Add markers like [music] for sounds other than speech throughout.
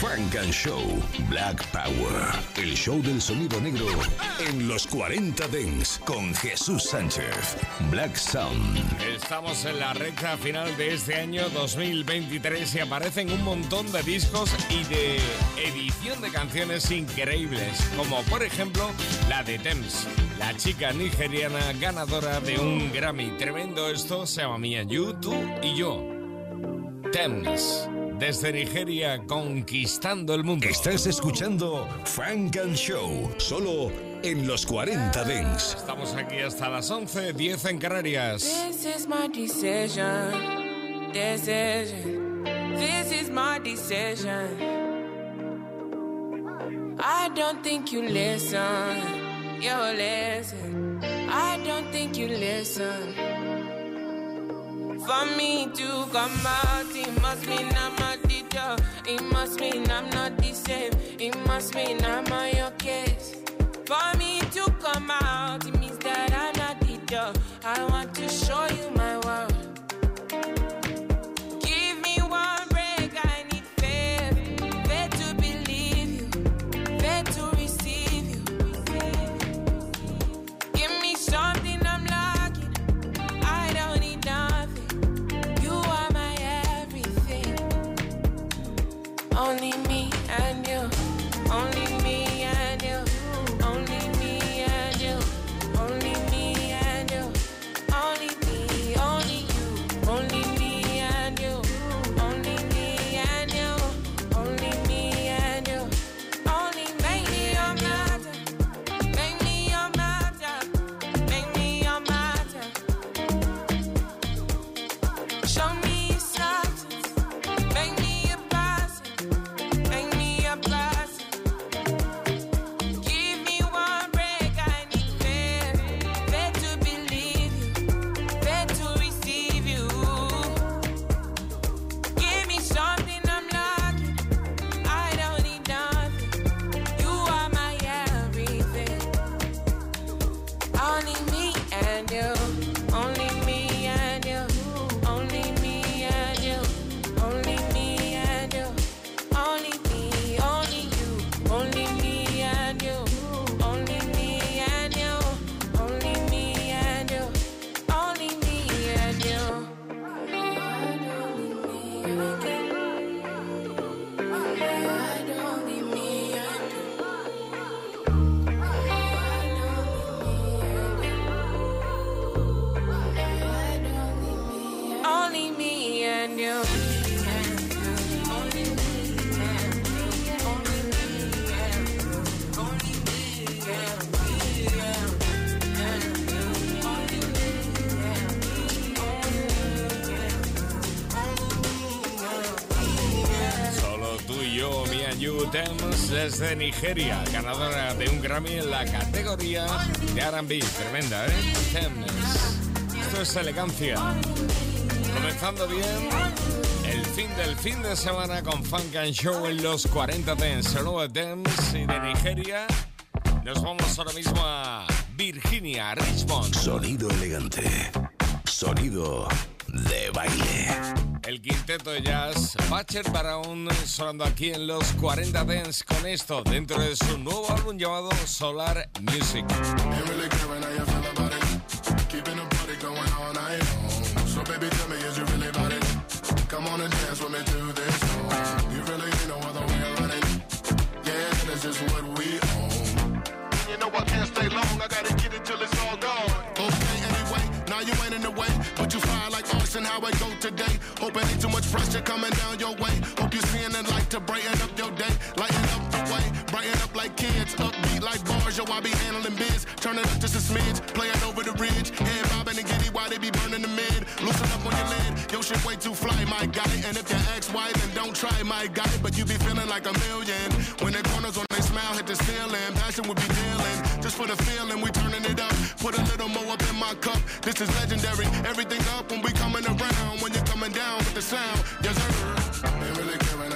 Frank and Show Black Power. El show del sonido negro en los 40 Dens con Jesús Sánchez. Black Sound. Estamos en la recta final de este año 2023 y aparecen un montón de discos y de edición de canciones increíbles, como por ejemplo la de Thames, la chica nigeriana ganadora de un Grammy. Tremendo esto, se llama Mia You, tú y yo. Thames, desde Nigeria conquistando el mundo. Estás escuchando Frank and Show, solo en los 40 Dens. Estamos aquí hasta las 11, 10 en Canarias. This is my decision. Decision. This is my decision. I don't think you listen. You listen. I don't think you listen. For me to come out, it must mean I'm not the dog. It must mean I'm not the same. It must mean I'm on your case. For me Desde Nigeria, ganadora de un Grammy en la categoría de R&B. Tremenda, ¿eh? Thames. Esto es elegancia. Comenzando bien el fin del fin de semana con Funk and Show en los 40 Dance. Solo de Thames y de Nigeria. Nos vamos ahora mismo a Virginia, Richmond. Sonido elegante. Sonido de baile el quinteto de jazz Pacher Brown sonando aquí en los 40 Dents con esto dentro de su nuevo álbum llamado Solar Music. You know I can't stay long, I gotta get it till it's all. Fire. How I go today? Hope it ain't too much pressure coming down your way. Hope you're seeing the light to brighten up your day, lighten up up like kids. Upbeat like bars, yo, I be handling biz. Turn it up just a smidge, play it over the ridge. Head bobbing and giddy while they be burning the mid. Loosen up on your lid, yo, shit way too fly, my guy. And if you ask why, then don't try, my guy. But you be feeling like a million. When the corners on they smile hit the ceiling, passion would be dealing. Just for the feeling, we turning it up. Put a little more up in my cup. This is legendary. Everything up when we coming around. When you're coming down with the sound, yes sir. Ain't really caring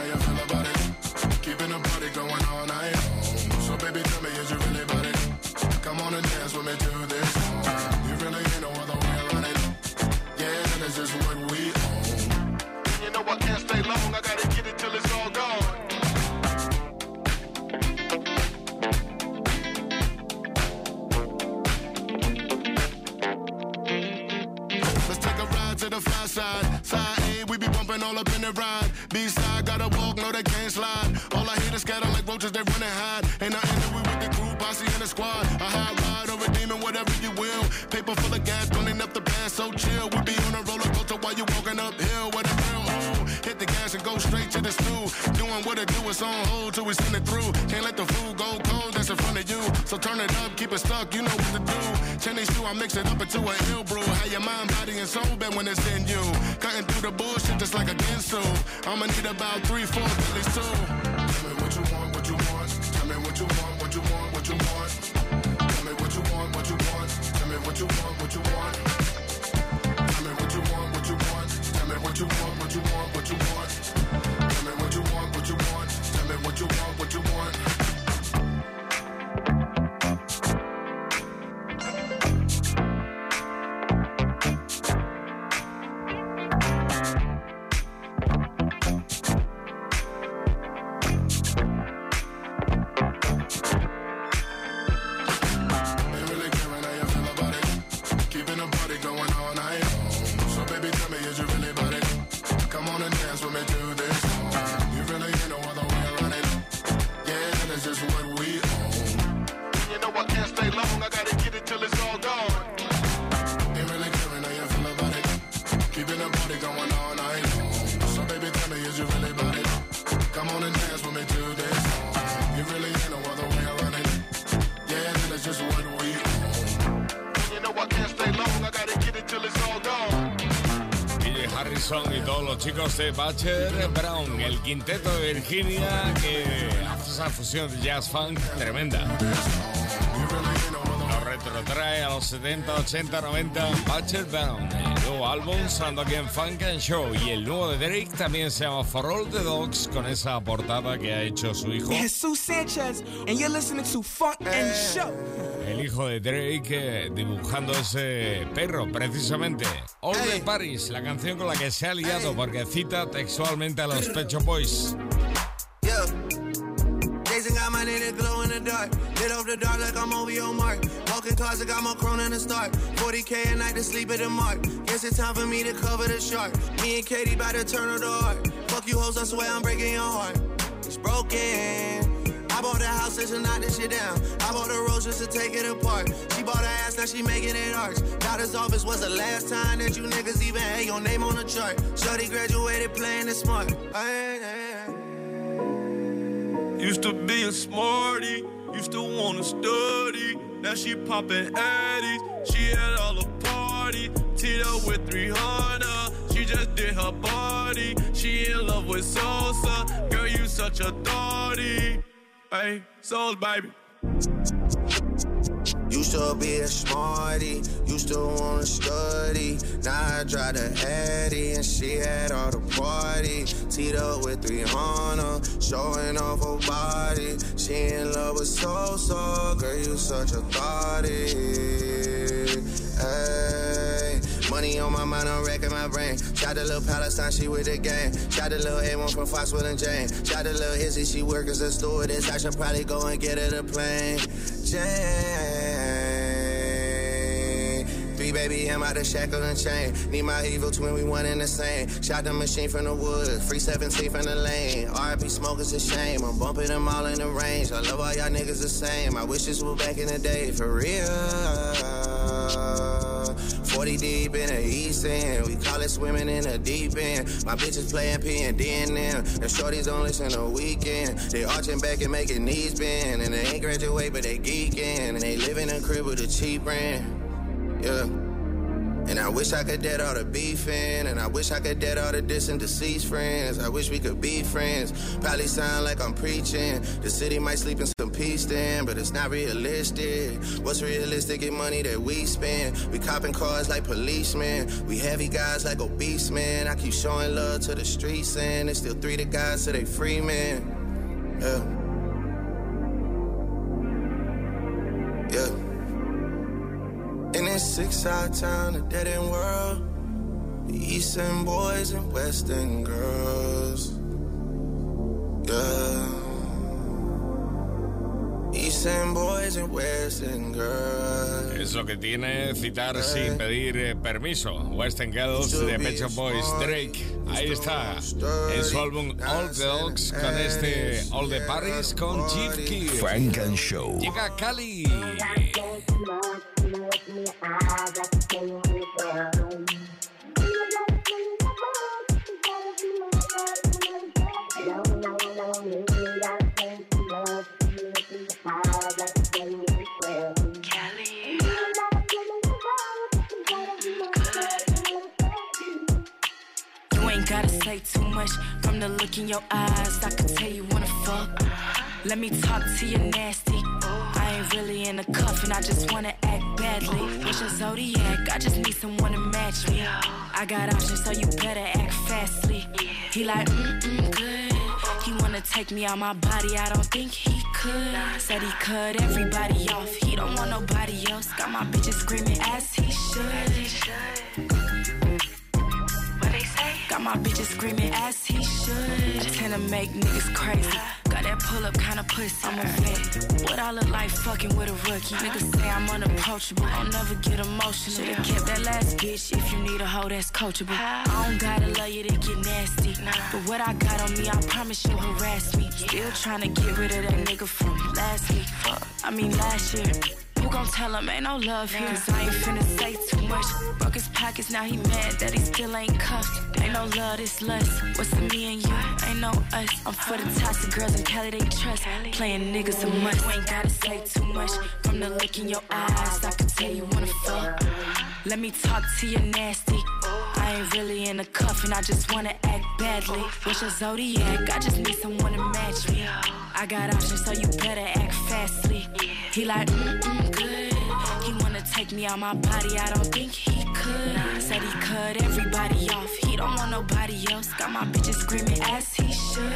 a ride to the far side. Side A, we be bumping all up in the ride. B side, gotta walk, no, they can't slide. All I hear is scatter like roaches, they run and hide. Ain't nothing that we with the group, posse in the squad. A high ride or a demon, whatever you will. Paper full of gas, running up the pass, so chill. We be on a roller coaster while you walking uphill with a real ooh. Hit the gas and go straight to the stool. Doing what it do, it's on hold till we send it through. Can't let the food go cold, that's in front of you. So turn it up, keep it stuck, you know what to do. Chinese stew, I mix it up into a ill brew. How your mind, body, and soul been when it's in you. Cutting through the bullshit just like a ginsu. I'ma need about three, four, at least two. You want, what you want, what you want. Tell me what you want, what you want. Tell me what you want, what you want. Butcher Brown, el quinteto de Virginia que hace esa fusión de jazz funk tremenda. Nos retrotrae a los 70, 80, 90 Butcher Brown. El nuevo álbum sonando aquí en Funk and Show y el nuevo de Drake también se llama For All the Dogs con esa portada que ha hecho su hijo. Sanchez, and you're listening to Funk and Show. El hijo de Drake eh, dibujando ese perro, precisamente. All the Paris, la canción con la que se ha liado porque cita textualmente a los Pecho Boys. Jason got my nigga glow in the dark. Lit up the dark like I'm over your mark. Walking cars, I got more crown in the start. 40k a night to sleep at the mark. Guess it's time for me to cover the shark. Me and Katie by the turn of the heart. Fuck you hoes, I swear I'm breaking your heart. It's broken. I bought a house just to knock this shit down. I bought a rose just to take it apart. She bought her ass, now she making it arch. Doctor's office was the last time that you niggas even had your name on the chart. Shorty graduated playing it smart. Used to be a smarty, used to wanna study. Now she poppin' addies, she at all the party. Up with 300, she just did her body. She in love with Sosa, girl you such a thotty. Hey, Souls baby. Used to be a smarty, used to wanna study. Now I drive the Addy and she had all the party. Teed up with 300, showing off her body. She in love with Sosa, girl, you such a thotty. Hey, money on my mind, I'm wrecking my brain. Shot the little Palestine, she with the gang. Shot the little A1 from Foxwood and Jane. Shot the little Izzy, she work as a stewardess. I should probably go and get her the plane. Jane. Three baby, I'm out of shackle and chain. Need my evil twin, we one in the same. Shot the machine from the woods, free 17 from the lane. RP smokers a shame, I'm bumping them all in the range. I love all y'all niggas the same. I wish this was back in the day, for real. 40 deep in the east end. We call it swimming in the deep end. My bitches playing P and D and them. And shorties on listen the weekend. They arching back and making knees bend. And they ain't graduate, but they geeking. And they live in a crib with a cheap rent. Yeah. And I wish I could dead all the beefing, and I wish I could dead all the distant deceased friends. I wish we could be friends. Probably sound like I'm preaching. The city might sleep in some peace then, but it's not realistic. What's realistic in money that we spend? We copping cars like policemen. We heavy guys like obese men. I keep showing love to the streets, and it's still three to guys, so they free men. Yeah. Six side town, a dead end world. The East End boys and West End girls. Yeah. East End boys and West End girls. Es lo que tiene citar sin pedir eh, permiso. Western Girls de Pet Boys, Drake. Ahí está. En su álbum All the Dogs con este All the Paris con Chief Keef. Frank and Show. Llega Cali. You ain't gotta say too much from the look in your eyes. I can tell you wanna fuck. Let me talk to you nasty. Ain't really in a cuff and I just wanna act badly. What's your zodiac? I just need someone to match me. I got options, so you better act fastly. He like, mm mm, good. He wanna take me out my body, I don't think he could. Said he cut everybody off, he don't want nobody else. Got my bitches screaming as he should. Got my bitches screaming as he should. Tend to make niggas crazy. Got that pull up kind of pussy. I'm a vet. What I look like fucking with a rookie. Niggas say I'm unapproachable. I'll never get emotional. Should've kept that last bitch if you need a hoe that's coachable. I don't gotta love you to get nasty. But what I got on me, I promise you'll harass me. Still trying to get rid of that nigga from last week. I mean last year. Gon' tell him ain't no love here? Cause I ain't finna say too much. Broke his pockets, now he mad that he still ain't cuffed. Ain't no love, this lust. What's the me and you? Ain't no us. I'm for the toxic girls in Cali, they trust. Playing niggas a must. You ain't gotta say too much. From the look in your eyes, I can tell you wanna fuck. Let me talk to you nasty. I ain't really in a cuff and I just wanna act badly. What's your zodiac? I just need someone to match me. I got options, so you better act fastly. He like, mm mm, Take me out my body, I don't think he could. Said he cut everybody off, he don't want nobody else. Got my bitches screaming as he should.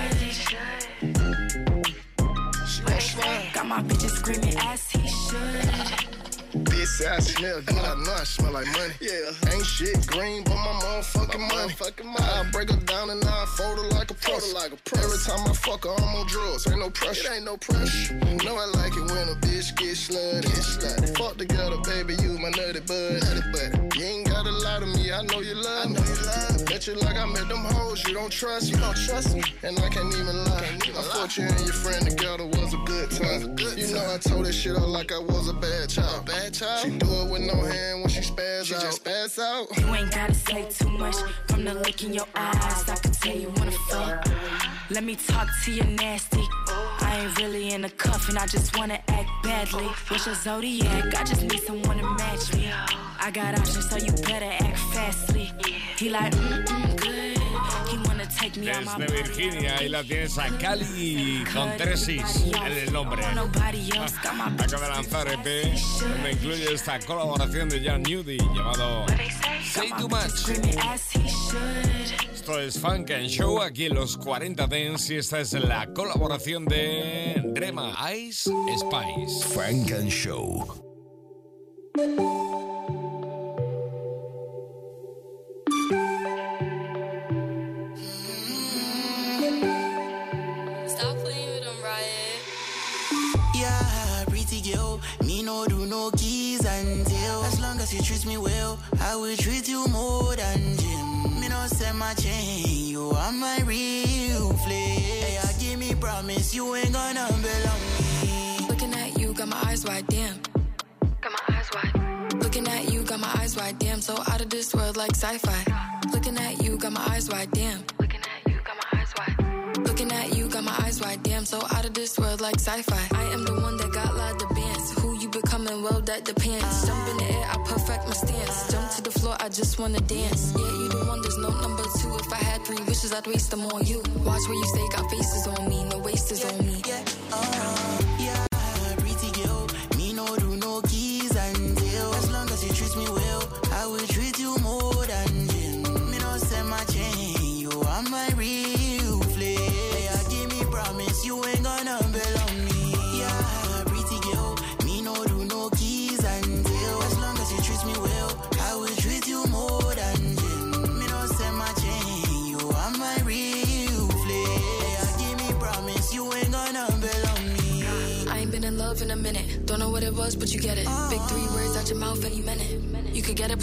Got my bitches screaming as he should. Bitch, I smell good. Uh-huh. I know I smell like money. Yeah. Uh-huh. Ain't shit green, but my motherfucking money. Motherfucking money. I break her down and I fold her like a press. like a press. Every time I fuck her, I'm on drugs. Ain't no pressure. It ain't no pressure. Know I like it when a bitch get slutty. Get slutty. Fuck together, baby, you my nutty bud. Nutty bud. You ain't gotta lie to me. I know you love me. I know you love me. Bet you like I met them hoes. You don't trust me. You don't trust me. And I can't even lie. Can't even I thought you and your friend together was a good time. Good you know I told that shit out like I was a bad child. Bad child. She do it with no hand when she spaz she out. Just spaz out. You ain't gotta say too much from the look in your eyes. I can tell you wanna fuck. Let me talk to you nasty. I ain't really in a cuff and I just wanna act badly. What's your zodiac? I just need someone to match me. I got options, so you better act fastly. He like, mm mm, Desde Virginia, ahí la tienes a Cali con tres is en el nombre. Acaba de lanzar EP donde incluye esta colaboración de Jan Nudie llamado Say Too Much. Esto es Funk and Show aquí en los 40 Dents y esta es la colaboración de Rema Ice Spice. Frank and Show. You treat me well, I will treat you more than gym. Me no send my chain, you are my real flex. Hey, yeah, give me promise you ain't gonna belong me. Looking at you, got my eyes wide, damn. Got my eyes wide. Looking at you, got my eyes wide, damn. So out of this world like sci-fi. Looking at you, got my eyes wide, damn. Looking at you, got my eyes wide. Looking at you, got my eyes wide, damn. So out of this world like sci-fi. I am the one that got lot of bands. Who you becoming? Well, that depends. Jump in the floor, I just wanna dance. Yeah, you the one, there's no number two. If I had three wishes, I'd waste them on you. Watch where you stay, got faces on me, no wasters on me. Yeah,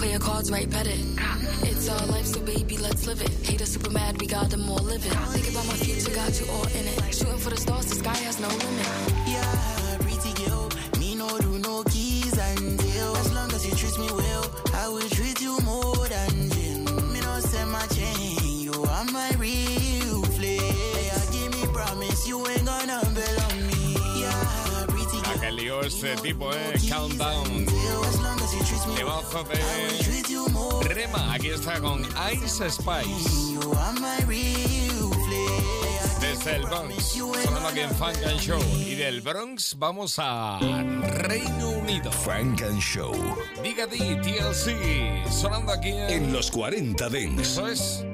play your cards right, bet it. It's our life, so baby, let's live it. Haters super mad, we got them all living. Think about my future, got you all in it. Shooting for the stars, the sky has no limit. Yeah, pretty girl. Me no do no keys and deal. As long as you treat me well, I will treat you more than gin. Me no send my chain, you are my real flame. Yeah, give me promise you ain't gonna belong me. Yeah, pretty La que lió este tipo, eh. Countdown. girl. As long as you treat me de Aquí está con Ice Spice. you are my real flame. Desde el Bronx. Sonando aquí en Funk and Show. Y del Bronx vamos a Reino Unido. Funk and Show. Diga di TLC. Sonando aquí en, En los 40 Dents. Eso es.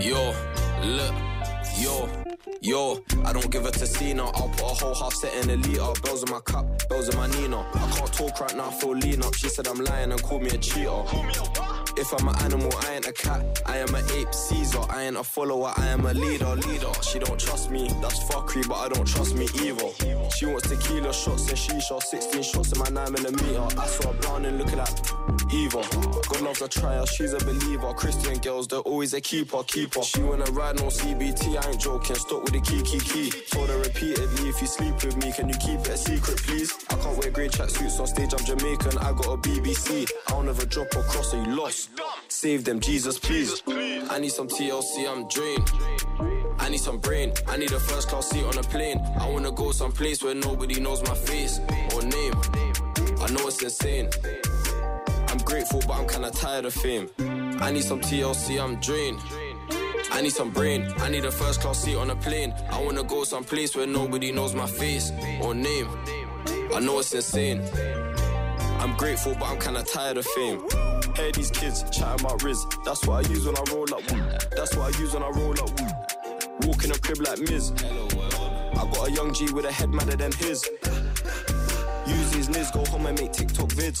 Yo, look, yo, yo, I don't give a Tessina. I'll put a whole half set in a liter. Bells in my cup, bells in my Nina. I can't talk right now, I feel lean up. She said I'm lying and called me a cheater. If I'm an animal, I ain't a cat. I am an ape, Caesar. I ain't a follower, I am a leader, leader. She don't trust me, that's fuckery, but I don't trust me either. She wants tequila shots and she shot 16 shots in my 9 millimeter. I saw her brown and looking like Eva. God loves a trial, she's a believer. Christian girls, they're always a keeper, keeper. She wanna ride no CBT, I ain't joking. Stop with the key, key, key. Told her repeatedly, if you sleep with me, can you keep it a secret, please? I can't wear grey tracksuits on stage, I'm Jamaican. I got a BBC. I'll never drop or cross, so you lost. Save them, Jesus, please. I need some TLC, I'm drained. I need some brain. I need a first class seat on a plane. I wanna go someplace where nobody knows my face or name. I know it's insane. I'm grateful, but I'm kinda tired of fame. I need some TLC, I'm drained. I need some brain. I need a first class seat on a plane. I wanna go someplace where nobody knows my face or name. I know it's insane. I'm grateful, but I'm kinda tired of fame. Hey, these kids chatting about Riz. That's what I use when I roll up. That's what I use when I roll up. Walk in a crib like Miz. I got a young G with a head madder than his. Use these nids, go home and make TikTok vids.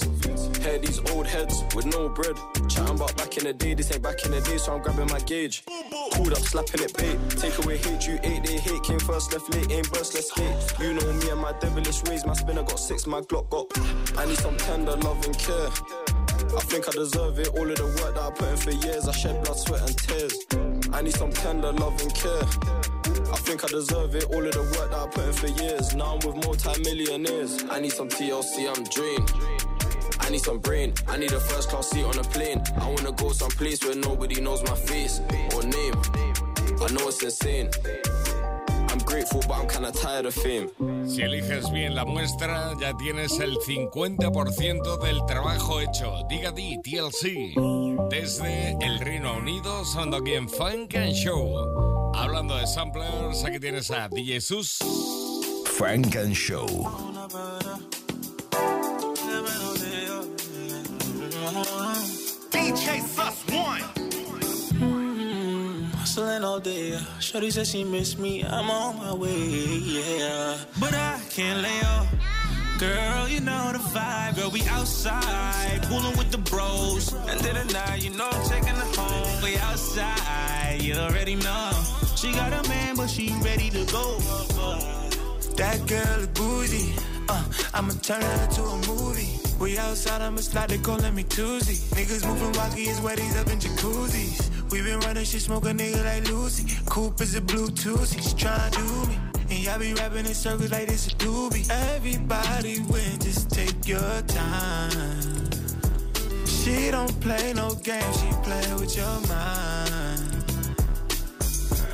Hear these old heads with no bread. Chatting about back in the day, this ain't back in the day, so I'm grabbing my gauge. Pulled up, slapping it bait. Take away hate, you eight, they hate. Came first, left late, ain't burst, let's skate. You know me and my devilish ways, my spinner got six, my Glock got. I need some tender love and care. I think I deserve it. All of the work that I put in for years, I shed blood, sweat, and tears. I need some tender love and care. I think I deserve it. All of the work that I put in for years. Now I'm with multi-millionaires. I need some TLC, I'm dream. I need some brain. I need a first class seat on a plane. I wanna go someplace where nobody knows my face or name. I know it's insane. Si eliges bien la muestra, ya tienes el 50% del trabajo hecho. Diga di TLC. Desde el Reino Unido, sonando aquí en Funk and Show. Hablando de samplers, aquí tienes a DJ Sus. Funk and Show. Hustling all day. Shorty says she miss me. I'm on my way, yeah. But I can't lay off. Girl, you know the vibe. Girl, we outside, cooling with the bros. End of the night, you know I'm taking her home. We outside, you already know. She got a man, but she ready to go. That girl is bougie. Uh, I'ma turn her into a movie. We outside, I'ma slide, they calling me Tuesday. Niggas moving walkie is wetties up in jacuzzis. We been running shit, smoke a nigga like Lucy. Coupe is a Bluetooth, she's trying to do me. And y'all be rapping in circles like this a doobie. Everybody win, just take your time. She don't play no games, she play with your mind.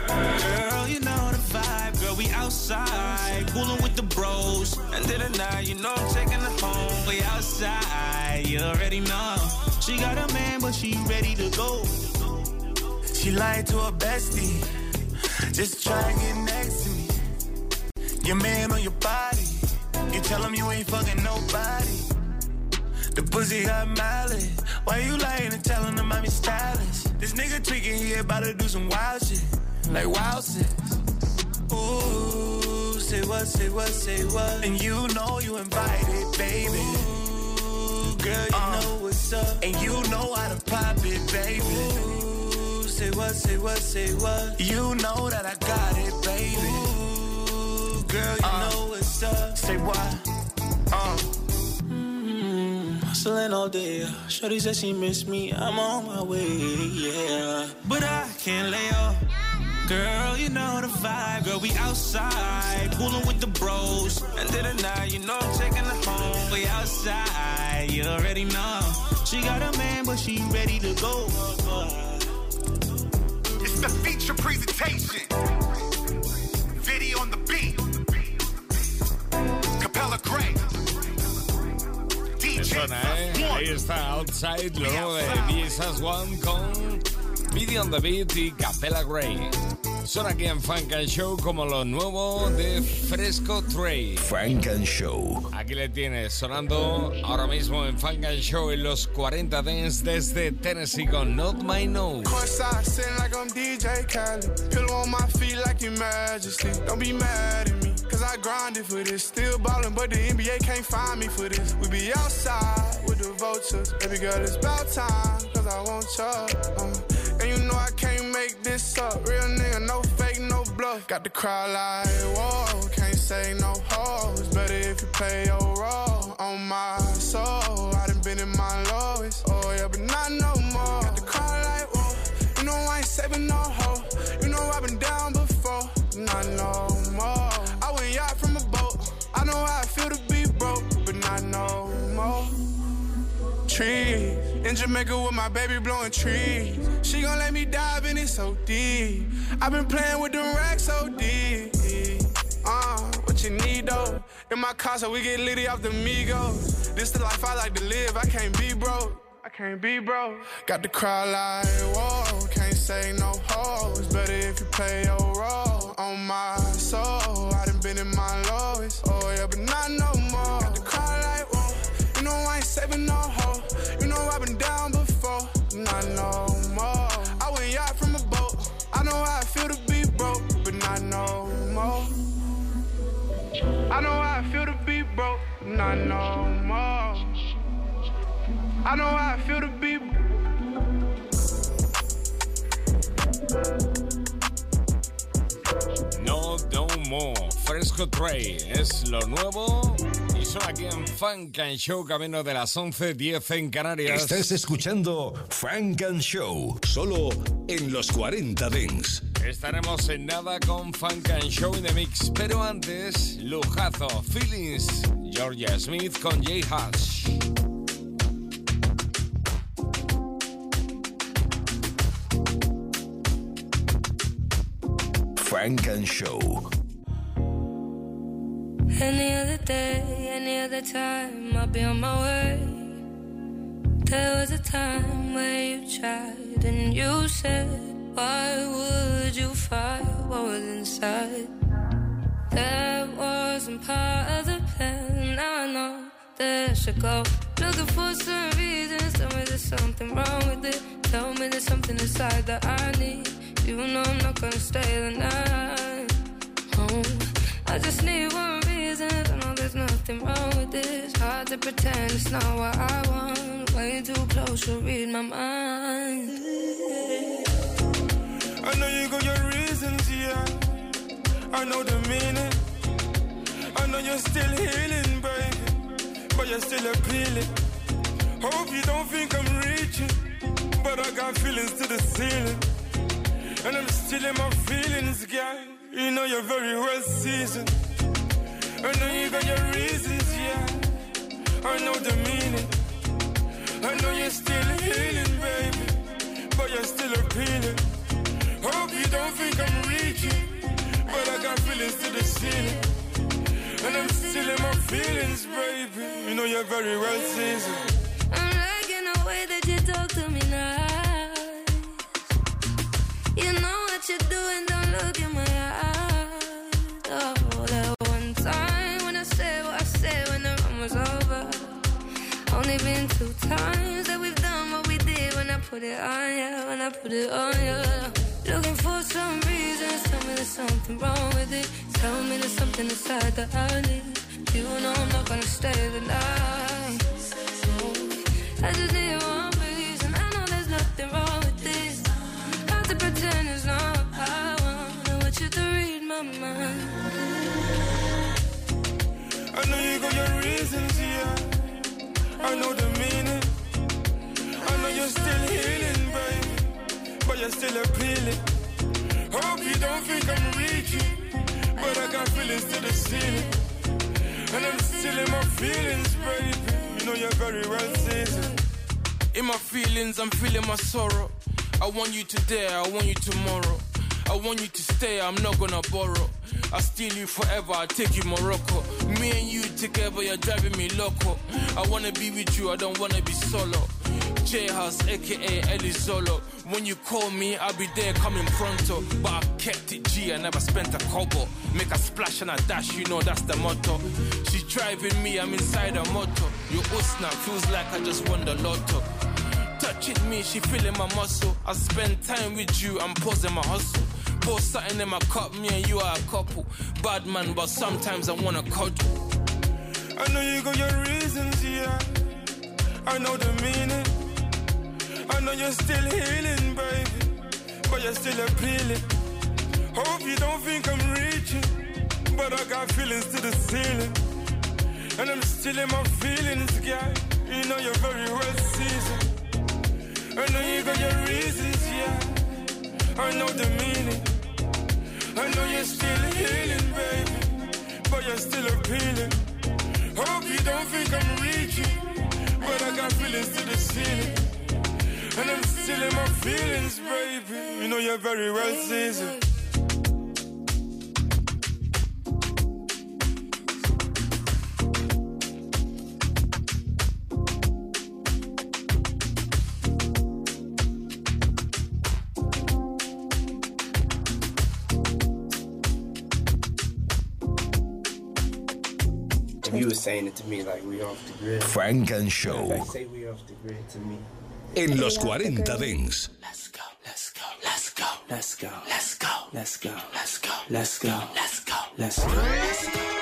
Girl, you know the vibe. Girl, we outside, cooling with the bros. And of the night, you know I'm taking her home. We outside, you already know. She got a man, but she ready to go. She lied to her bestie, just try and get next to me. Your man on your body, you tell him you ain't fucking nobody. The pussy got mileage. Why you lying and telling him I'm your stylist? This nigga tweaking, he about to do some wild shit. Like wild shit. Ooh, say what, say what, say what. And you know you invited, baby. Ooh, girl, you uh, know what's up. And you know how to pop it, baby. Ooh, say what, say what, say what. You know that I got it, baby. Ooh, girl, you know what's up. Say what? Uh. Hustling all day. Shorty said she miss me. I'm on my way, yeah. But I can't lay off. Girl, you know the vibe. Girl, we outside, cooling with the bros. End of the night, you know I'm taking her home. We outside, you already know. She got a man, but she ready to go. The feature presentation. Video on the beat. Capella Grey. Me suena, ¿eh? Ahí está Outside, lo nuevo de BSS One con Video on the Beat y Capella Grey. Son aquí en Funk and Show como lo nuevo de Fresco Trey. Funk and Show. Aquí le tienes sonando ahora mismo en Funk and Show en los 40 Dance desde Tennessee con Not My Nose. Courtside, sitting like I'm DJ Khaled. Pillow on my feet like your majesty. Don't be mad at me, cause I grinded for this. Still ballin', but the NBA can't find me for this. We be outside with the vultures. Baby girl, it's about time, cause I want you. Uh, and you know I can't up. Real nigga, no fake, no bluff. Got the crowd like, whoa, can't say no hoes. Better if you play your role on my soul. I done been in my lowest, oh yeah, but not no more. Got the crowd like, whoa, you know I ain't saving no hoe. You know I've been down before, not no more. I went yacht from a boat. I know how I feel to be broke, but not no more. Trees in Jamaica with my baby blowing trees. She gon' let me dive in it so deep. I've been playing with them racks so deep. Uh, what you need though? In my car, so we get litty off the Migos. This the life I like to live. I can't be broke. I can't be broke. Got the crowd like, whoa, can't say no hoes. Better if you play your role on my soul. I done been in my I know how I feel to be. No, no more. Fresco Trey es lo nuevo y son aquí en Funk and Show, camino de las 11.10 en Canarias. Estás escuchando Funk and Show, solo en los 40 Dents. Estaremos en nada con Funk and Show in the Mix, pero antes, lujazo, Feelings, Georgia Smith con Jay Hush. Funk and Show. Any other day, any other time, I'll be on my way. There was a time where you tried and you said, Why would you fight what was inside? That wasn't part of the plan. Now I know I should go. Looking for some reasons. Tell me there's something wrong with it. Tell me there's something inside that I need. You know I'm not gonna stay the night. Oh, I just need one reason. I know there's nothing wrong with this. Hard to pretend it's not what I want. Way too close to read my mind. I know you got your reasons, yeah. I know the meaning. I know you're still healing, baby. But you're still appealing. Hope you don't think I'm reaching. But I got feelings to the ceiling. And I'm still in my feelings, girl. You know you're very well seasoned. I know you got your reasons, yeah. I know the meaning. I know you're still healing, baby, but you're still appealing. Hope you don't think I'm reaching, but I got feelings to the ceiling. And I'm still in my feelings, baby. You know you're very well seasoned. I'm liking the time when I said what I said when the run was over. Only been two times that we've done what we did when I put it on you, when I put it on you. Looking for some reasons, tell me there's something wrong with it. Tell me there's something inside that I need. You know I'm not gonna stay the night. I just need one reason. I know there's nothing wrong with this. Hard to pretend it's not. what I want, I want you to read my mind. Your reasons, yeah. I know the meaning. I know you're still healing, baby, but you're still appealing. Hope you don't think I'm reaching, but I got feelings to the ceiling. And I'm still in my feelings, baby. You know you're very well seasoned. In my feelings, I'm feeling my sorrow. I want you today, I want you tomorrow. I want you to stay, I'm not gonna borrow. I steal you forever, I take you Morocco. Me and you together, you're driving me loco. I wanna be with you, I don't wanna be solo. J Hus, aka Ellie Solo. When you call me, I'll be there coming pronto. But I kept it G, I never spent a kobo. Make a splash and a dash, you know that's the motto. She's driving me, I'm inside a motor. Your Usna feels like I just won the lotto. Touching me, she feeling my muscle. I spend time with you, I'm posing my hustle. Pour something in my cup, me and you are a couple. Bad man, but sometimes I wanna cuddle. I know you got your reasons, yeah. I know the meaning. I know you're still healing, baby, but you're still appealing. Hope you don't think I'm reaching, but I got feelings to the ceiling. And I'm still in my feelings, girl. You know you're very well seasoned. I know you got your reasons, yeah. I know the meaning. I know you're still healing, baby, but you're still appealing. Hope you don't think I'm reaching, but I got feelings to the ceiling. And I'm still in my feelings, baby. You know you're very well seasoned. Saying it to me like we off the grid. Frank and Show. Like say we off the grid to me. En los 40 Dents. Let's go, let's go, let's go, let's go, let's go, let's go, let's go, let's go, let's go, let's go, let's go.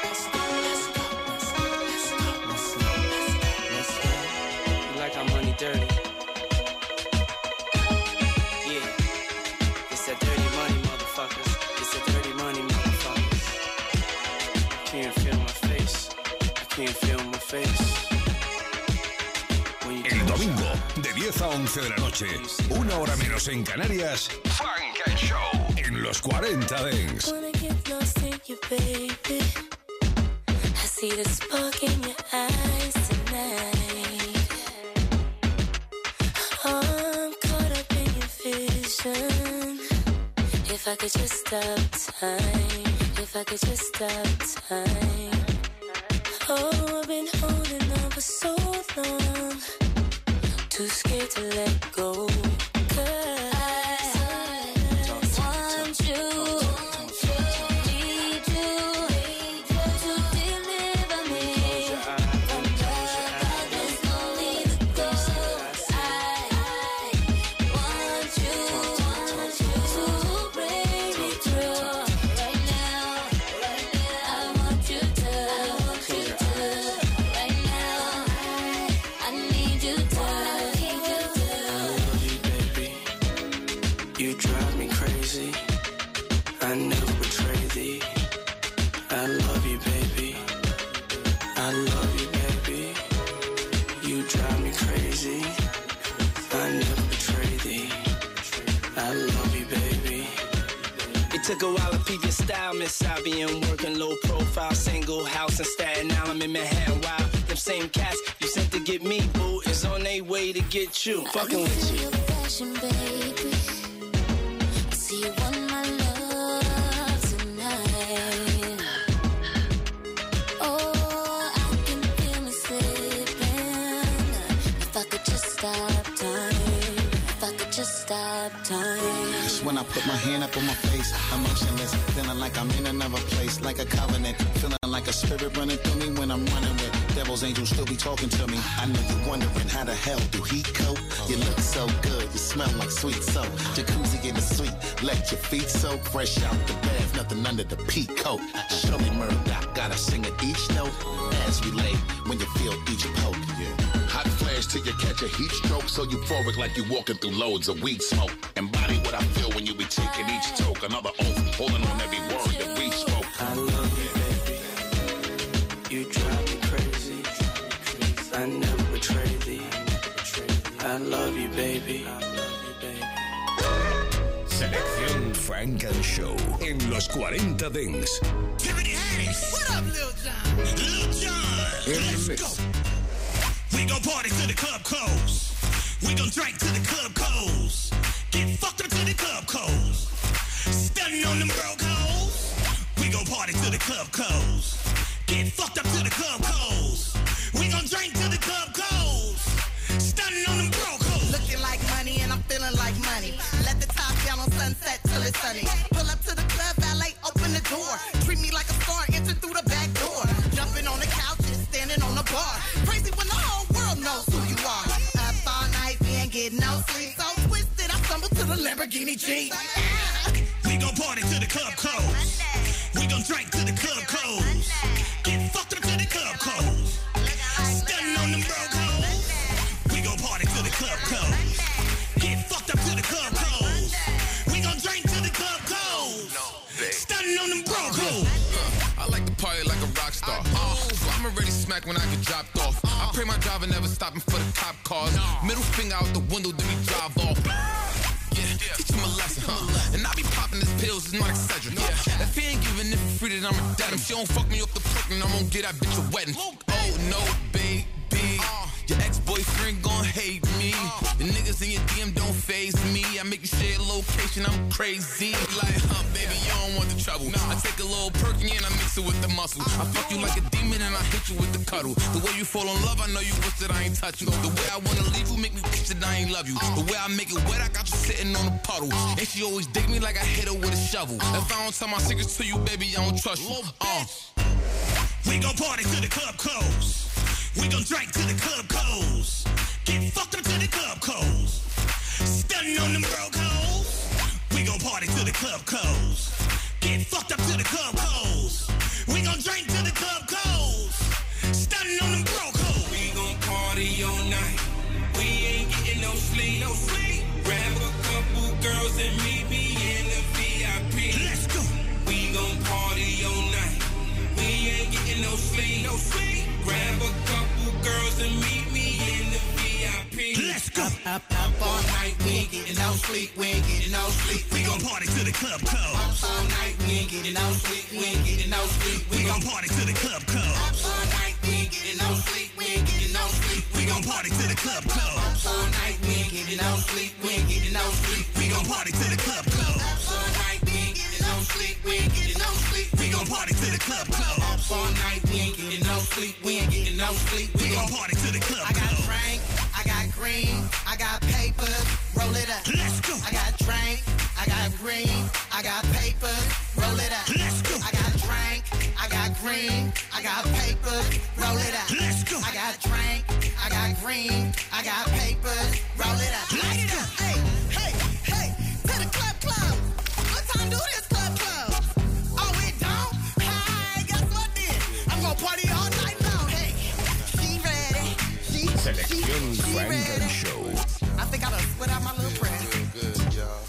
El domingo, de 10 a 11 de la noche, una hora menos en Canarias, Frank and Show. En los 40 Dents. Wanna get lost in you, baby. I see the spark in your eyes tonight. I'm caught up in your vision. If I could just stop time, if I could just stop time. Oh, I've been holding on for so long, too scared to let go. Took a while to peep your style, Miss Sabi. I'm working low profile, single house in Staten Island, in Manhattan. Wow, them same cats you sent to get me, boo, is on their way to get you. Fucking with you. Baby. Put my hand up on my face, emotionless, feeling like I'm in another place, like a covenant, feeling like a spirit running through me when I'm running with devil's angels still be talking to me. I know you're wondering how the hell do he cope? You look so good, you smell like sweet soap. Jacuzzi in the suite, let your feet soak fresh out the bath, nothing under the peak coat. Show me Murdoch, gotta sing at each note as we lay when you feel each poke. You hot flash till you catch a heat stroke, so euphoric like you walking through loads of weed smoke. Embody what I feel when you be taking each toke, another oath, holding on Funk and Show en los 40 Dance. What up, Lil Jon? Lil Jon, let's go. We gon' party till the club close. We gon' drink till the club close. Get fucked up till the club close. Stunning on them broke hoes. We gon' party till the club close. Get fucked up till the club close. We gon' drink till the club close. Stunning on them sunset till it's sunny. Pull up to the club, valet, open the door. Treat me like a star, enter through the back door. Jumping on the couches, standing on the bar. Crazy when the whole world knows who you are. Up all night, we ain't get no sleep. So twisted, I stumble to the Lamborghini Jeep. We gon' party till the club close. We gon' drink till the star. Uh, I'm already smacked when I get dropped off. I pray my driver never stopping for the cop cars. Middle finger out the window, then we drive off. Yeah, teach him a lesson, huh? And I be popping his pills, it's not Excedrin. Yeah, if he ain't giving it for free, then I'm a dead him. She don't fuck me off the prick, and I'm gonna get that bitch a wedding. Oh no, baby. Your ex-boyfriend gon' hate me. The niggas in your DM don't phase. I make you share location, I'm crazy. Like, huh, baby, you don't want the trouble. I take a little perky and I mix it with the muscle. I fuck you like a demon and I hit you with the cuddle. The way you fall in love, I know you wish that I ain't touch you. The way I wanna leave you make me wish that I ain't love you. The way I make it wet, I got you sitting on a puddle. And she always dig me like I hit her with a shovel. If I don't tell my secrets to you, baby, I don't trust you. Uh. We gon' party till the club close. We gon' drink till the club close. Get fucked up till the club close. Stunning on them broke hoes. We gon' party till the club close. Get fucked up till the club close. We gon' drink till the club close. Stunning on them VIP. Up, up all night, we ain't getting no sleep. We ain't getting no sleep. We gon' party till the club close. Up all night, we ain't getting no sleep. We ain't getting no sleep. We gon' party till the club close. Up all night, we ain't getting no sleep. We ain't getting no sleep. We gon' party till the club close. Up all night, we ain't getting no sleep. We ain't getting no sleep. We gon' party till the club close. Up all night, we ain't getting no sleep. We ain't getting no sleep. We gon' party till the club close. Up all night, we ain't getting no sleep. We ain't getting no sleep. We gon' party till the club I got close. I got green, I got papers, roll it up. Let's go. I got drink, I got green, I got papers, roll it up. Let's go. I got drink, I got green, I got papers, roll it up. Let's go. I got drink, I got green, I got papers, roll it up. Light it up. Hey, hey, hey, to the club club. What time do this Selección she, she Frank and ready. Show. I think I done split out my little friend.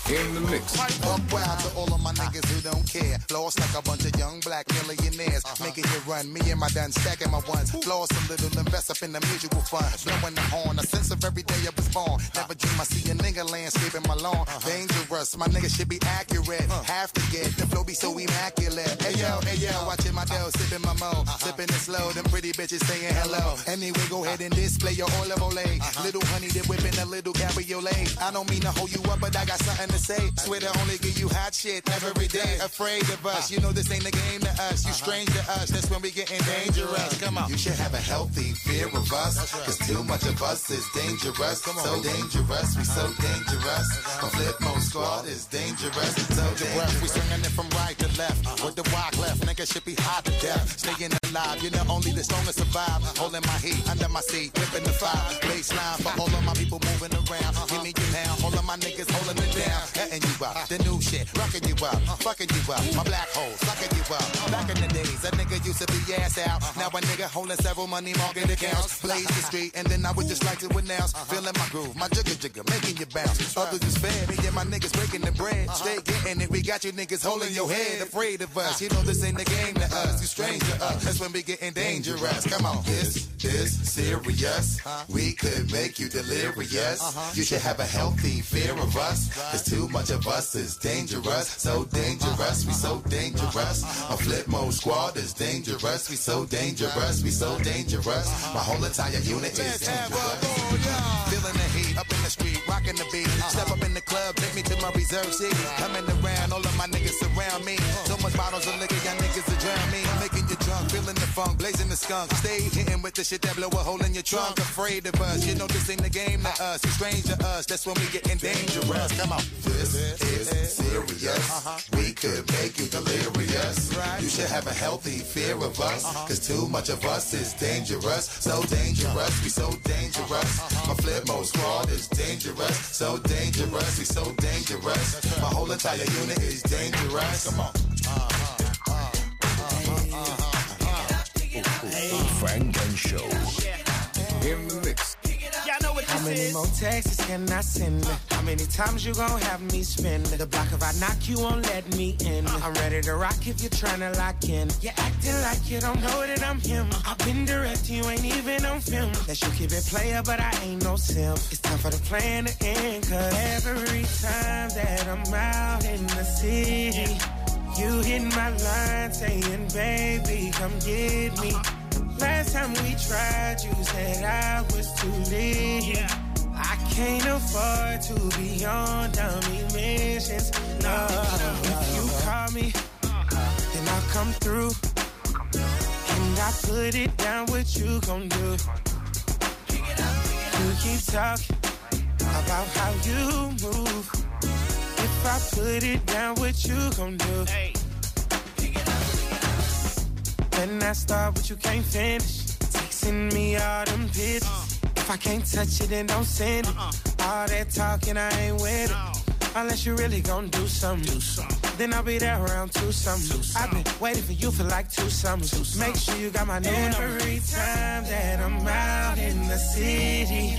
In the mix. Buck wild to all of my niggas who don't care. Lost like a bunch of young black millionaires. Making it run. Me and my done stacking my ones. Lost a little, invest up in the mutual fund. Blowing the horn. A sense of every day I was born. Never dream I see a nigga landscaping my lawn. Dangerous. My nigga should be accurate. Have to get the flow be so immaculate. Hey yo, hey yo, watching my dough, sipping my mo. Sipping it slow. Them pretty bitches saying hello. Anyway, go ahead and display your olive olay. Little honey, they whipping a little cabriolet. I don't mean to hold you up, but I got something to say. Swear to only give you hot shit every day. Afraid of us, you know this ain't a game to us. You uh-huh. strange to us, that's when we getting dangerous. Come on. You should have a healthy fear of us. Cause too much of us is dangerous. So dangerous, we so dangerous. A flip mode squad is dangerous. So dangerous. We swinging it from right to left. Uh-huh. With the walk left, nigga should be hot to death. Staying alive, you know only the strongest survive. Holding my heat under my seat, whipping the fire. Baseline for all of my people moving around. Uh-huh. Give me your now, all of my niggas holding it down. Cutting you up, the new shit, rocking you up, fucking you up. My black hole, sucking you up. Back in the days, a nigga used to be ass out. Uh-huh. Now a nigga holding several money market accounts. Blaze the street, and then I would just like to uh-huh. announce. Uh-huh. Feeling my groove, my jigger jigger, making you bounce. Others is fair, me and my niggas breaking the bread. Stay getting it, we got you niggas holding your head. Afraid of us, ah. you know this ain't the game to us. You strange to us, that's when we getting dangerous. Come on, this is serious. We could make you delirious. You should have a healthy fear of us. Cause too much of us is dangerous. So dangerous, we so dangerous. A flip mode squad is dangerous. We so dangerous, we so dangerous. My whole entire unit is dangerous. Feeling the heat up in the street, rocking the beat. Uh-huh. Step up in the club, take me to my reserve seat. Coming around, all of my niggas surround me. Uh-huh. So much bottles of liquor, y'all niggas to drown me. Making feeling the funk, blazing the skunk. Stay hitting with the shit that blow a hole in your trunk. Afraid of us, you know this ain't the game to us. You strange to us, that's when we getting dangerous. Come on. This is serious. We could make you delirious. You should have a healthy fear of us. Uh-huh. Cause too much of us is dangerous. So dangerous, we so dangerous. Uh-huh. My flip mode squad is dangerous. So dangerous, we so dangerous. My whole entire unit is dangerous. Come on. Uh-huh. Funk and Show. In the mix. Y'all know what How many more texts can I send? How many times you gon' have me spend? The block if I knock you won't let me in. Uh-uh. I'm ready to rock if you're tryna lock in. You're acting like you don't know that I'm him. I've been direct, you ain't even on film. That you keep it player, but I ain't no simp. It's time for the plan to end. Cause every time that I'm out in the city, you hit my line saying, baby, come get me. Uh-huh. Last time we tried, you said I was too lit. I can't afford to be on dummy missions. No, if you call me, then I'll come through. And I put it down, what you gon' do? You keep talking about how you move. If I put it down, what you gon' do? Then I start what you can't finish. Texting me all them pictures. If I can't touch it, then don't send it. All that talking, I ain't with it. Unless you really gon' do something. Then I'll be there around two summers. I've been waiting for you for like two summers. Make sure you got my number. Every time that I'm out in the city,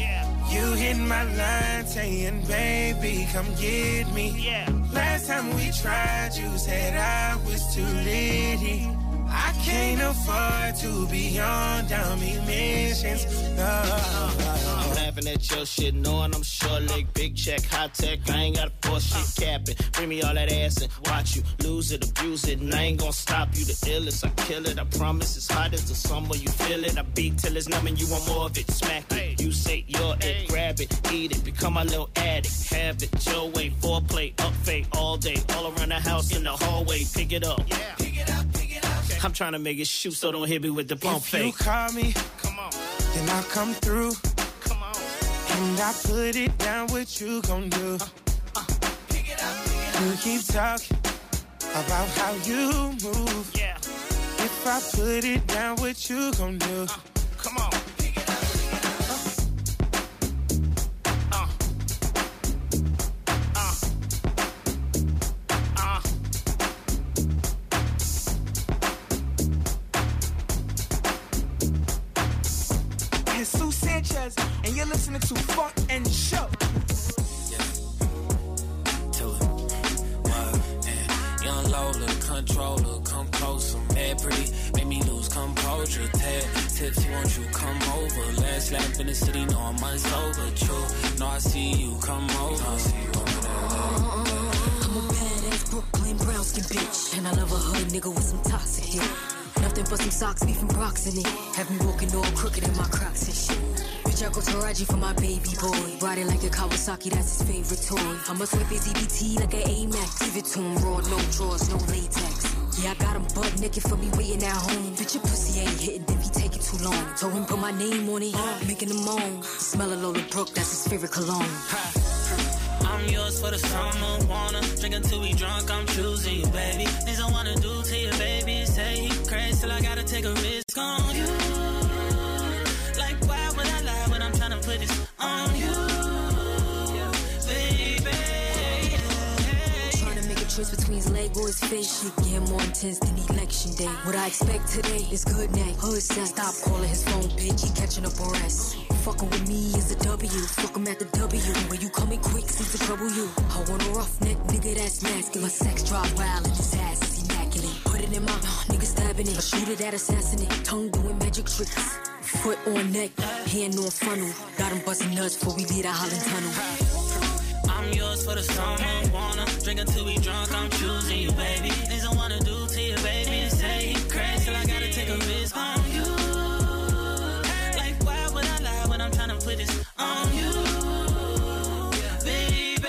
you hit my line saying, baby, come get me. Yeah. Last time we tried, you said I was too litty. I can't afford to be on dummy missions. No. I'm laughing at your shit, knowing I'm short leg, big check, high tech. I ain't got a force shit capping. Bring me all that ass and watch you lose it, abuse it, and I ain't gonna stop you. The illest, I kill it. I promise it's hot as the summer. You feel it. I beat till it's numb and you want more of it. Smack it. You say you're it, grab it, eat it, become my little addict. Have it your way, foreplay, up fade all day, all around the house in the hallway. Pick it up. Pick it up, pick it up. I'm trying to make it shoot, so don't hit me with the pump If you call me, come on, then I'll come through. Come on, and I put it down. What you gon' do? i'll pick it up You keep talking about how you move. Yeah. If I put it down, what you gon' do? Uh, come on. And you're listening to Funk and Show. Young Lola, controller, come closer, mad pretty, make me lose composure. Tad tipsy, won't you come over? Last lap in the city, know I'm unsober. True, know I see you, come over. I see you over there. I'm a badass Brooklyn brown skin bitch. And I love a hood nigga with some toxic hit. Nothing but some socks, beef and rocks in it. Have me walking all crooked in my crocs and shit. Bitch, I go to Raji for my baby boy. Riding like a Kawasaki, that's his favorite toy. I'ma swipe his EBT like an Amex. Give it to him raw, no drawers, no latex. Yeah, I got him butt naked for me waiting at home. Bitch, your pussy ain't hitting if he take it too long. Told him put my name on it, making him moan. Smell a Lola Brooke, that's his favorite cologne. I'm yours for the summer, wanna drink until we drunk. I'm choosing you, baby. Things I wanna do to you, baby. Say he crazy till I gotta take a risk on you. Between his leg or his face. Shit getting more intense than election day. What I expect today is good night, Hood set. Stop calling his phone, bitch. He catching up on rest. Fucking with me is a W. Fuck him at the W. When you coming quick, seems to trouble you. I want a rough neck, nigga that's masculine. Sex drive wild and his ass is immaculate. Put it in my uh, nigga stabbing it. A shooter that assassinate. Tongue doing magic tricks. Foot on neck, hand on funnel. Got him busting nuts before we leave the Holland Tunnel. I'm yours for the summer, wanna drink until we drunk. I'm choosing you, baby. Things I wanna do to you, baby. Say he crazy till I gotta take a risk on you. Like why would I lie when I'm trying to put this on you, baby?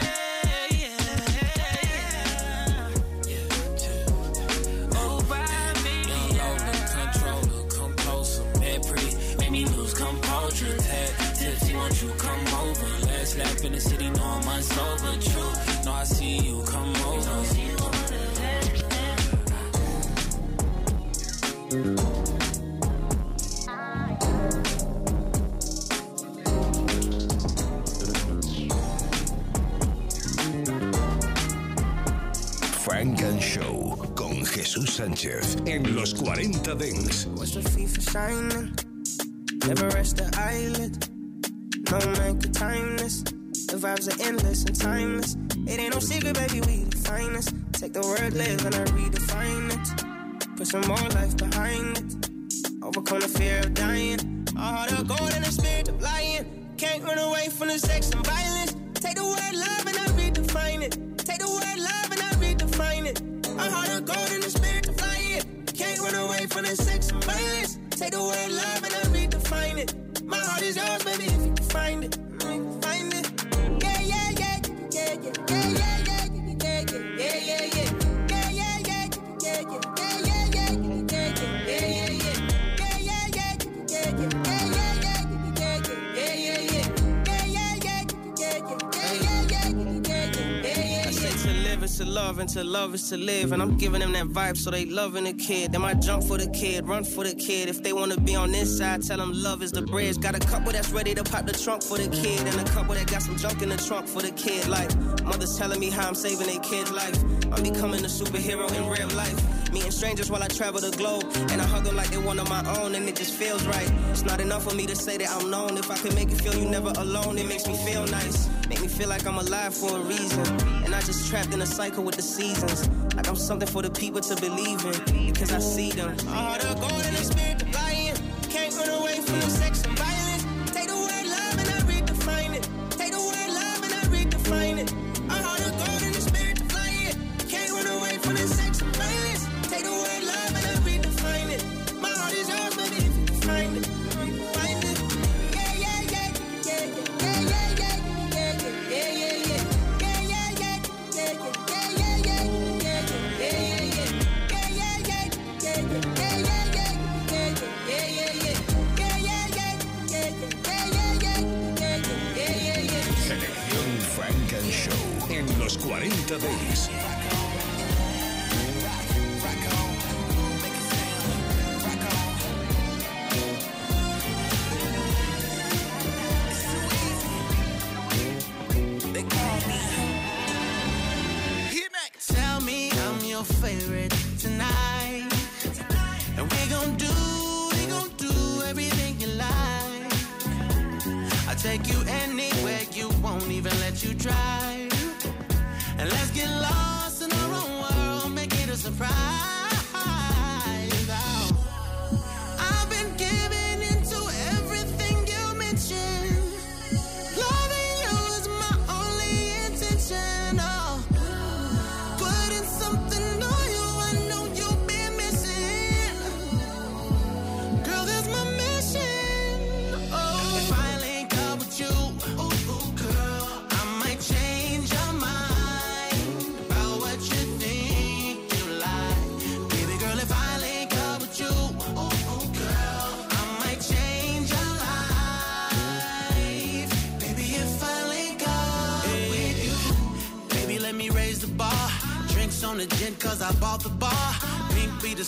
Oh, Young Lola, controller, come closer, mad make me lose composure. Tipsy, won't you come city, know I'm. True, know I see you come over. Funk and Show con Jesús Sánchez en los 40 Dance. What's your fee for shining? Never rest the eyelid. No man can time this. The vibes are endless and timeless. It ain't no secret, baby, we the finest. Take the word live and I redefine it. Put some more life behind it. Overcome the fear of dying. A heart of gold and a spirit of lion. Can't run away from the sex and violence. Take the word love and I redefine it. Take the word love and I redefine it. A heart of gold and a spirit of lion. Can't run away from the sex and violence. Take the word love and I redefine it. My heart is yours, baby, to love and to love is to live. And I'm giving them that vibe so they loving the kid. They might jump for the kid, run for the kid. If they wanna be on this side, tell them love is the bridge. Got a couple that's ready to pop the trunk for the kid. And a couple that got some junk in the trunk for the kid. Like, mother's telling me how I'm saving their kid's life. I'm becoming a superhero in real life. Meeting strangers while I travel the globe. And I hug them like they're one of my own, and it just feels right. It's not enough for me to say that I'm known. If I can make you feel you never alone, it makes me feel nice. Make me feel like I'm alive for a reason. And I just trapped in a cycle with the seasons. Like I'm something for the people to believe in. Because I see them. A heart of gold and a spirit of lion. Can't run away from the sex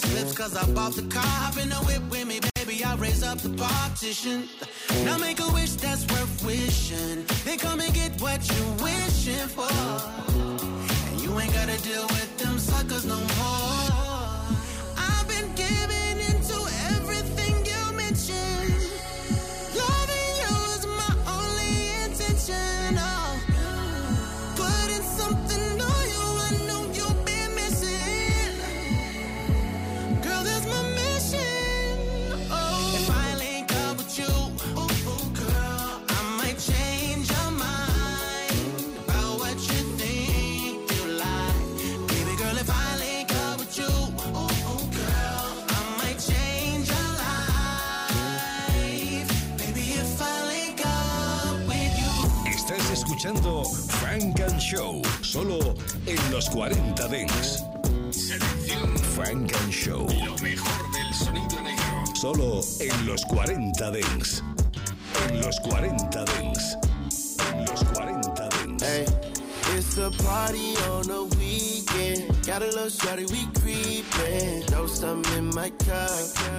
Slips cause I bought the car. Hop in the whip with me, baby, I raise up the partition. Now make a wish that's worth wishing. Then come and get what you're wishing for. And you ain't gotta deal with them suckers no more. Escuchando Frank and Show, solo en los 40 Dents. Selección Frank and Show. Lo mejor del sonido negro. Solo en los 40 Dents. En los 40 Dents. En los 40 Dents. Hey, it's a party on the weekend. Got a little shorty, we creepin'. Know something in my cup,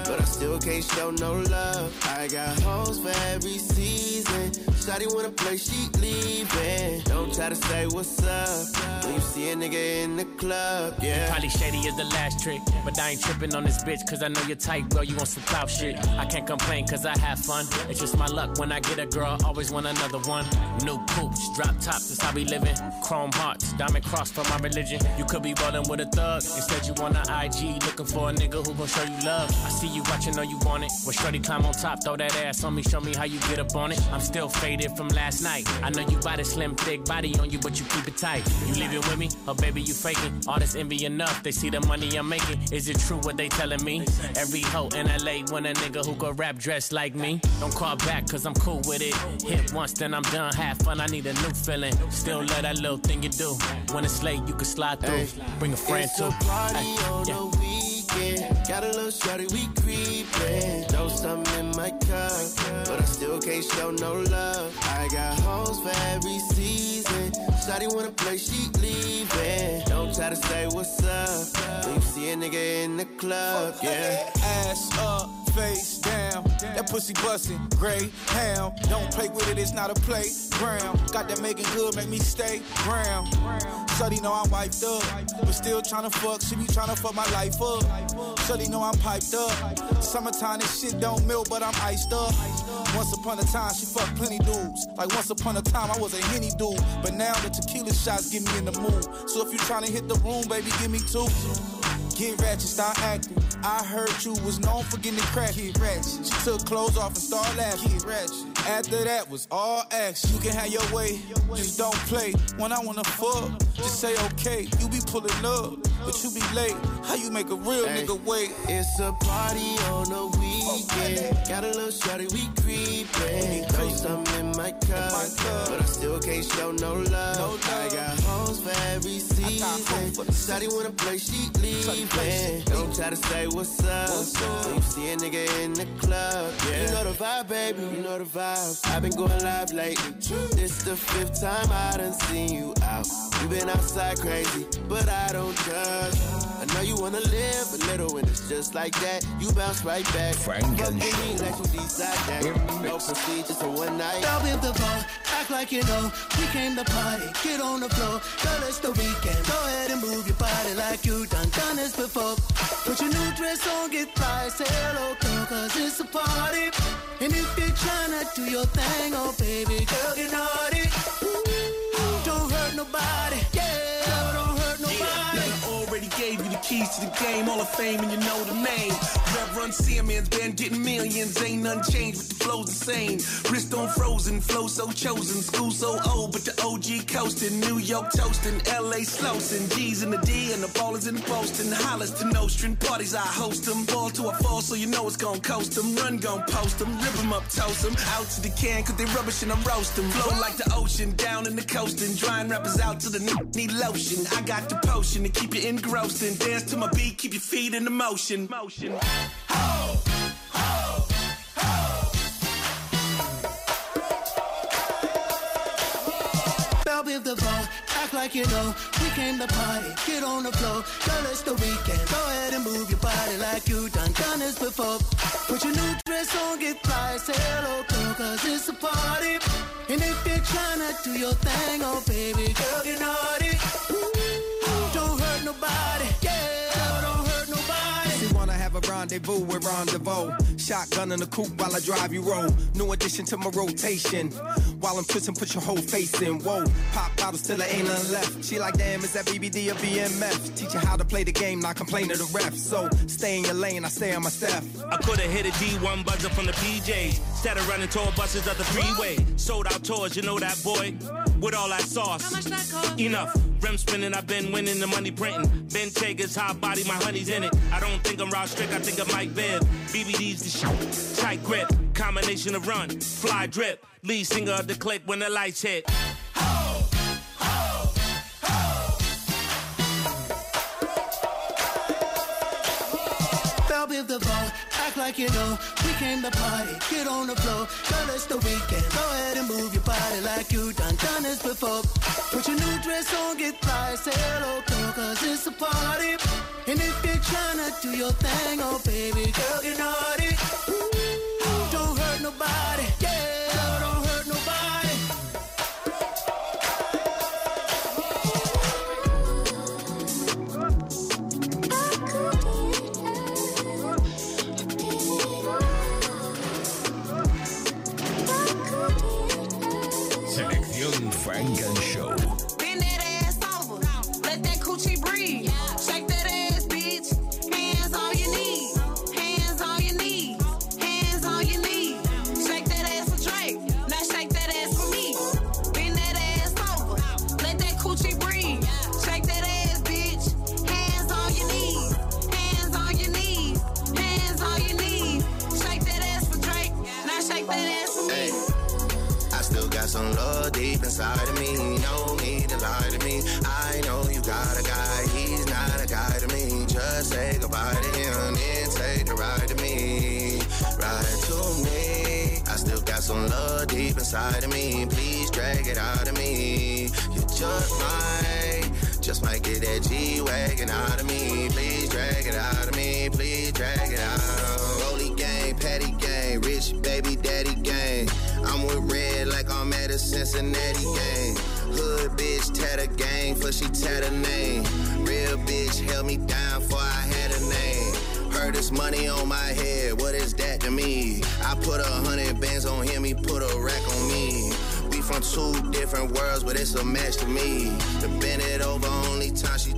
but I still can't show no love. I got hoes for every season. Shotty wanna play, she leaving. Don't try to say what's up when you see a nigga in the club, yeah. Probably shady is the last trick, but I ain't tripping on this bitch, cause I know you're tight, girl. You want some clout shit. I can't complain, cause I have fun. It's just my luck when I get a girl, always want another one. New poops, drop tops, that's how we living. Chrome hearts, diamond cross for my religion. You could be rolling with a thug, instead you on the IG, looking for a nigga who gon' show you love. I see you watching, know you want it. Well, shorty climb on top, throw that ass on me, show me how you get up on it. I'm still faded from last night. I know you got a slim, thick body on you, but you keep it tight. You leave it with me, or baby, you faking. All this envy enough, they see the money I'm making. Is it true what they telling me? Every hoe in LA want a nigga who could rap dressed like me. Don't call back, cause I'm cool with it. Hit once, then I'm done. Have fun, I need a new feeling. Still love that little thing you do. When it's late, you can slide through. Bring a friend it's too. party yeah. Got a little shorty, we creepin'. Know something in my cup, but I still can't show no love. I got hoes for every season. Shotty wanna play, she leaving. Don't try to say what's up when you see a nigga in the club, yeah. Ass up, face down. That pussy bustin', gray ham. Don't play with it, it's not a play. playground. Got that making good, make me stay ground. Shuddy know I'm wiped up, but still tryna fuck. She be tryna fuck my life up. Shuddy know I'm piped up. Summertime, this shit don't melt, but I'm iced up. Once upon a time, she fucked plenty dudes. Like once upon a time, I was a henny dude. But now the tequila shots get me in the mood. So if you tryna hit the room, baby, give me two. Get ratchet, start acting. I heard you was known for getting crack. Get ratchet. She took clothes off and started laughing. Get ratchet. After that was all action. You can have your way, just don't play. When I wanna fuck, just say okay. You be pulling up, but you be late. How you make a real Hey, nigga wait? It's a party on the weekend. Got a little shorty, we creepin'. Know something in my cup, but I still can't show no love. I got hoes for every season. Shorty wanna play, she leaving. Don't try to say what's up. When you see a nigga in the club, yeah. You know the vibe, baby. You know the vibe. I've been going live lately. This the fifth time I done seen you out. You been outside crazy, but I don't judge. I know you wanna live a little when it's just like that. You bounce right back. Frank Fuck and with me like you decide that. No procedures for one night. Stop in the bar, act like you know we came to party. Get on the floor, girl, it's the weekend. Go ahead and move your body like you done done this before. Put your new dress on, get fly, say hello, girl, cause it's a party. And if you're tryna do your thing, oh baby, girl, get naughty. Don't hurt nobody, gave you the keys to the game, all of fame, and you know the name. Reverend Simmons been getting millions, ain't none changed, but the flow's insane. Wrist on frozen, flow so chosen, school so old, but the OG coasting. New York toasting, LA slowsing, G's in the D, and the ballers in Boston. Hollers to Nostrin, parties I host them. Ball to a fall, so you know it's gon' coast them. Run gon' post them, rip them up, toast them. Out to the can, cause they rubbish and I'm roast them. Flow like the ocean, down in the coastin'. Drying rappers out to the n- need lotion. I got the potion to keep you engrossed and dance to my beat, keep your feet in the motion. Motion. Bell with the ball, act like you know. We came to party, get on the floor. Girl, it's the weekend. Go ahead and move your body like you done done this before. Put your new dress on, get fly, say hello, girl, cause it's a party. And if you're trying to do your thing, oh baby, girl, get naughty. Hurt nobody, yeah, girl, don't hurt nobody. She wanna have a rendezvous with rendezvous. Shotgun in the coupe while I drive you roll. New addition to my rotation. While I'm twisting, put your whole face in. Whoa, pop bottles till there ain't nothing left. She like, damn, is that BBD or BMF? Teach you how to play the game, not complain to the ref. So stay in your lane, I stay on my step. I could've hit a D1 buzzer from the PJs. Instead of running tour buses up the freeway. Sold out tours, you know that boy? With all that sauce. How much that cost? Enough. Rim spinning, I've been winning the money printing. Ben Taker's hot body, my honey's in it. I don't think I'm Rob Strick, I think I'm Mike Bibb. BBD's the shit. Tight grip, combination of run, fly drip. Lead singer of the click when the lights hit. Like you know. We came to party, get on the floor. Girl, it's the weekend. Go ahead and move your body like you done done this before. Put your new dress on, get fly, say hello, girl, cause it's a party. And if you're trying to do your thing, oh baby, girl, get naughty. Don't hurt nobody, yeah, inside of me. Please drag it out of me. You just might, just might get that G wagon out of me. Please drag it out of me. Please drag it out. Rolly gang, patty gang, rich baby daddy gang. I'm with red like I'm at a Cincinnati game. Hood bitch tat a gang for she tat a name. Real bitch held me down for I had. This money on my head, what is that to me? I put a hundred bands on him, he put a rack on me. We from two different worlds, but it's a match to me. To bend it over, only time she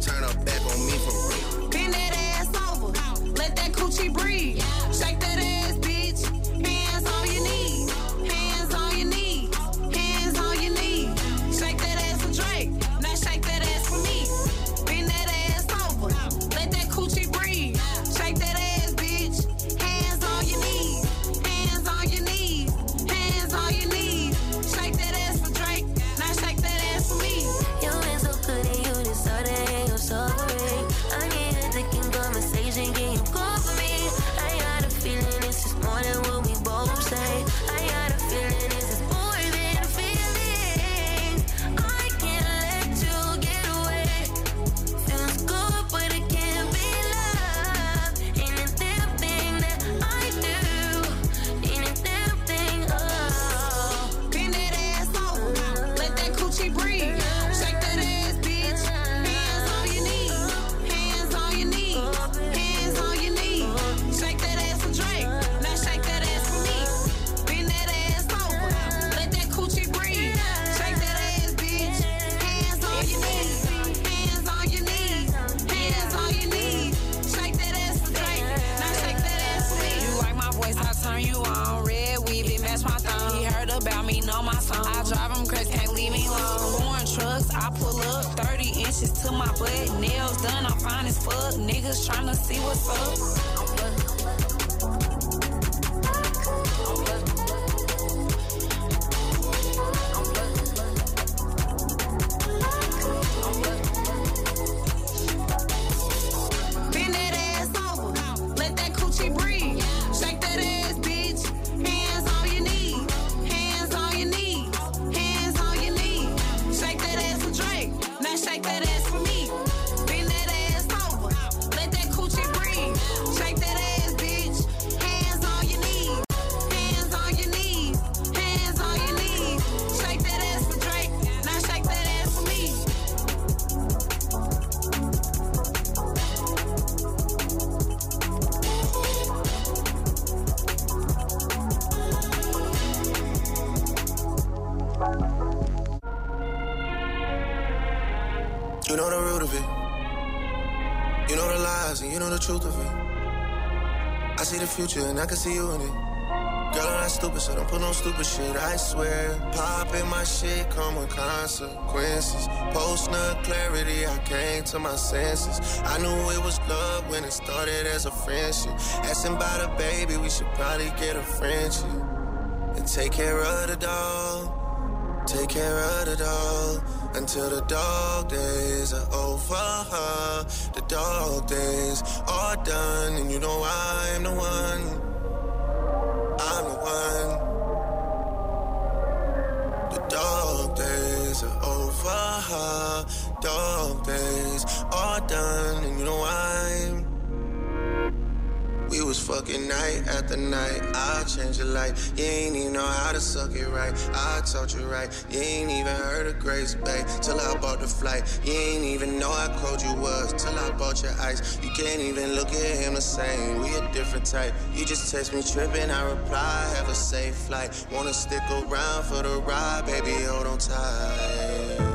30 inches to my butt. Nails done, I'm fine as fuck. Niggas tryna see what's up. See you in it. Girl, I'm not stupid, so don't put no stupid shit, I swear. Popping my shit come with consequences. Post no clarity, I came to my senses. I knew it was love when it started as a friendship. Asking about a baby, we should probably get a friendship. And take care of the dog. Take care of the dog until the dog days are over. The dog days are done, and you know I'm the one. Dog days are done, and you know I'm. We was fucking night after night. I changed your life. You ain't even know how to suck it right. I taught you right. You ain't even heard of Grace Bay till I bought the flight. You ain't even know how cold you was till I bought your ice. You can't even look at him the same. We a different type. You just text me tripping. I reply, have a safe flight. Wanna stick around for the ride, baby? Hold on tight.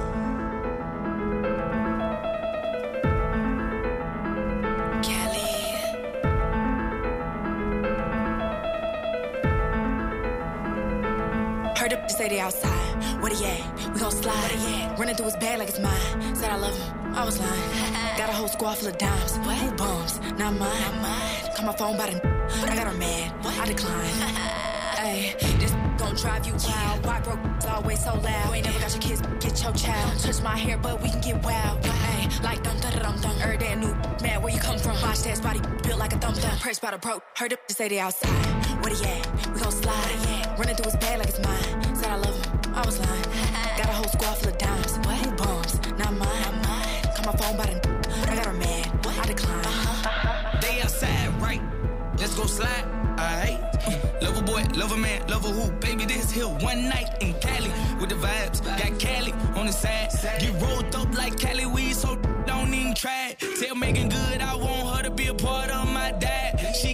Heard up to say they outside. What he at? We gon' slide. What he at? Running through his bag like it's mine. Said I love him. I was lying. [laughs] Got a whole squad full of dimes. What? Who bums? Not mine. Not mine. Call my phone by the. I got her mad. What? I decline. [laughs] Hey, this gon' drive you wild. Why broke always so loud? You ain't never got your kids, get your child. Touch my hair, but we can get wild. Hey, like dum dum dum dum. Heard that new man, where you come from? Watch that body built like a thumb thumb. Pressed by the broke. Heard to say they outside. What he at? We gon' slide. Yeah. Running through his bag like it's mine. Said I love him. I was lying. [laughs] Got a whole squad full of dimes. What? Who bums? Not mine. Not mine. Call my phone by the. I got her mad. What? I decline. Uh-huh. They outside, right? Let's go slide. Alright. [laughs] Love a boy, love a man, love a who. Baby, this here one night in Cali with the vibes. Got Cali on the side. Get rolled up like Cali weed, so don't even try it. Tell Meagan Good I want her to be a part of my dad. She